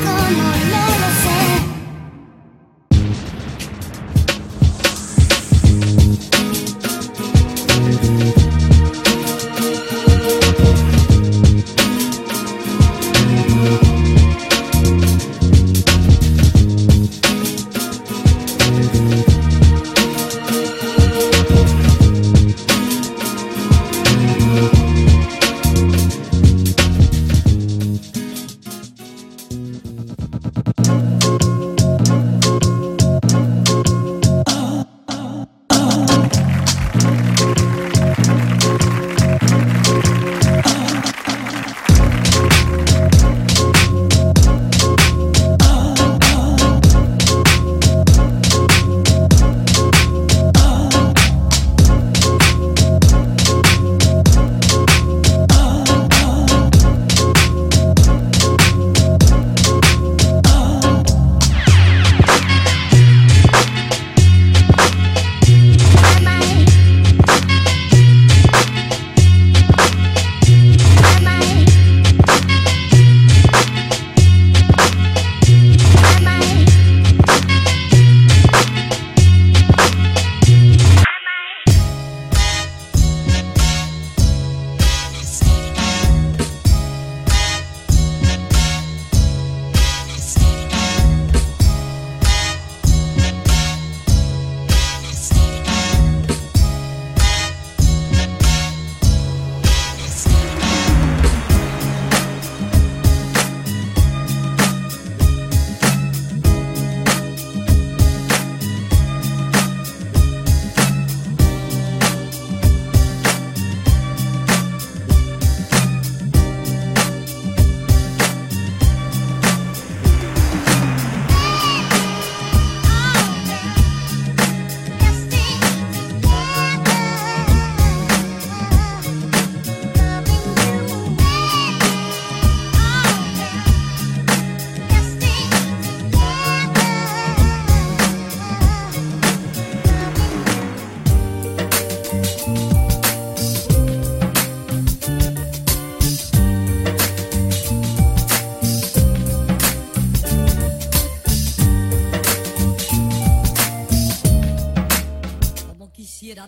You're light, you're light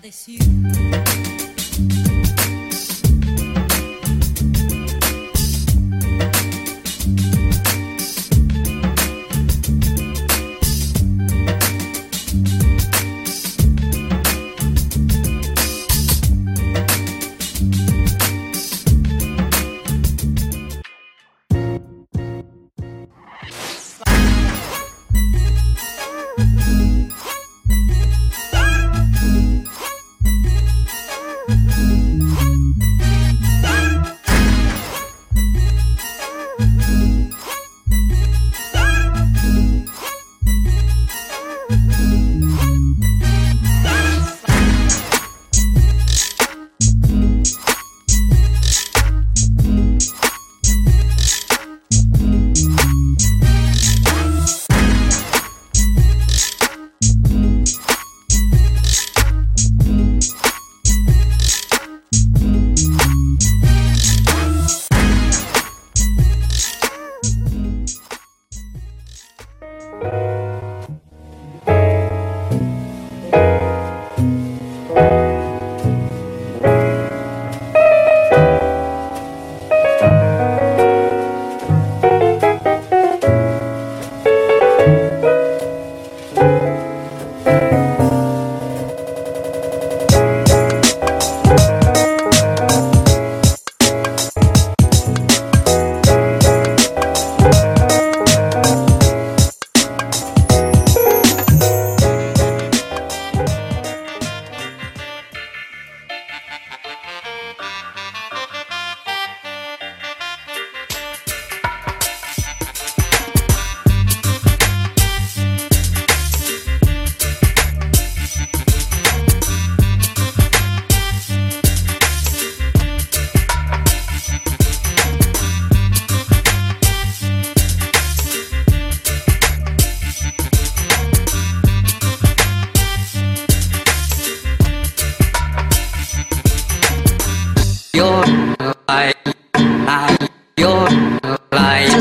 decir.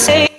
Say